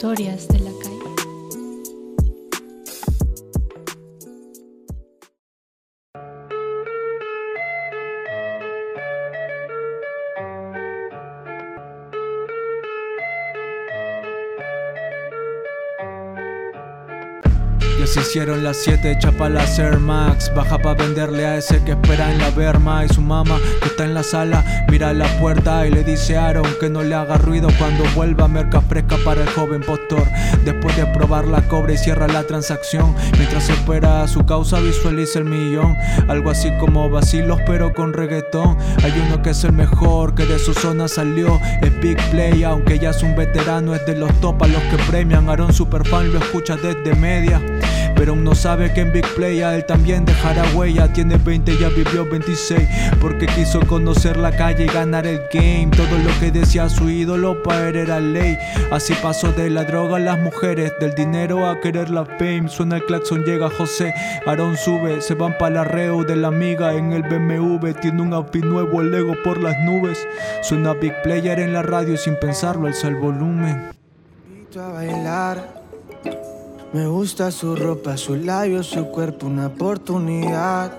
Historias de la Ya se hicieron las 7, chapa las Air Max. Baja pa' venderle a ese que espera en la berma. Y su mamá que está en la sala mira la puerta y le dice a Aaron que no le haga ruido Cuando vuelva merca fresca para el joven postor. Después de probar la cobre y cierra la transacción. Mientras espera a su causa visualiza el millón. Algo así como vacilos pero con reggaetón. Hay uno que es el mejor que de su zona salió. Es Big Play aunque ya es un veterano Es de los top a los que premian. Aaron Superfan lo escucha desde media pero aún no sabe que en Big Play a él también dejará huella. Tiene 20, ya vivió 26. Porque quiso conocer la calle y ganar el game. Todo lo que decía su ídolo para era ley. Así pasó de la droga a las mujeres, del dinero a querer la fame. Suena el claxon, llega José. Aarón sube, se van para la reo de la amiga en el BMW. Tiene un outfit nuevo, el ego por las nubes. Suena Big Player en la radio sin pensarlo, alza el volumen. a bailar. Me gusta su ropa, sus labios, su cuerpo, una oportunidad.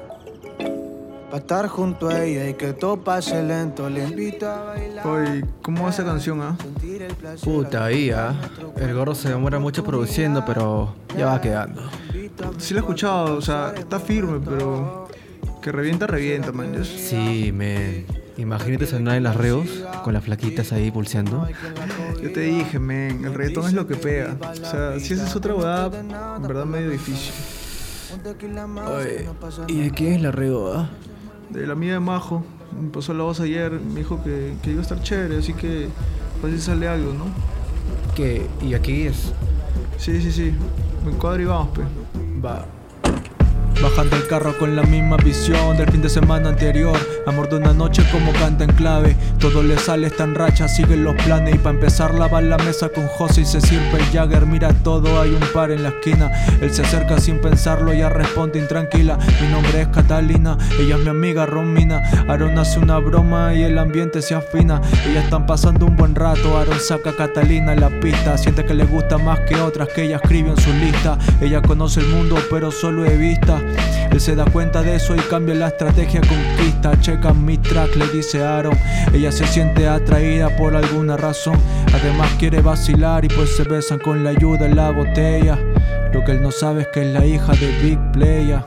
Pa' estar junto a ella y que todo pase lento. Le invito a bailar. Oye, ¿cómo va esa canción, ah? Sentir el placer Puta, ahí, ah. El gorro se demora mucho produciendo, pero ya va quedando. Sí lo he escuchado, o sea, está firme, pero que revienta, revienta, man. Sí, men. Imagínate sonar en las reos con las flaquitas ahí pulseando. Yo te dije, men, el reggaetón es lo que pega. O sea, si esa es otra hueá, en verdad medio difícil. Oye, ¿y de quién es la reo, ah? De la amiga de Majo, me pasó la voz ayer, me dijo que, que iba a estar chévere, así que pues si sale algo, ¿no? ¿Qué? ¿Y aquí es? Sí, sí, sí, me cuadro y vamos, pe. Va. Bajando el carro con la misma visión del fin de semana anterior. Amor de una noche como canta en clave. Todo le sale, está en racha, siguen los planes. Y para empezar, lava la mesa con José y se sirve el Jagger. Mira todo, hay un par en la esquina. Él se acerca sin pensarlo, ya responde intranquila. Mi nombre es Catalina, ella es mi amiga Romina. Aaron hace una broma y el ambiente se afina. Ellas están pasando un buen rato. Aaron saca a Catalina en la pista. Siente que le gusta más que otras que ella escribe en su lista. Ella conoce el mundo, pero solo de vista. Él se da cuenta de eso y cambia la estrategia conquista. Checa mi track, le dice Aaron. Ella se siente atraída por alguna razón. Además quiere vacilar y pues se besan con la ayuda en la botella. Lo que él no sabe es que es la hija de Big Playa.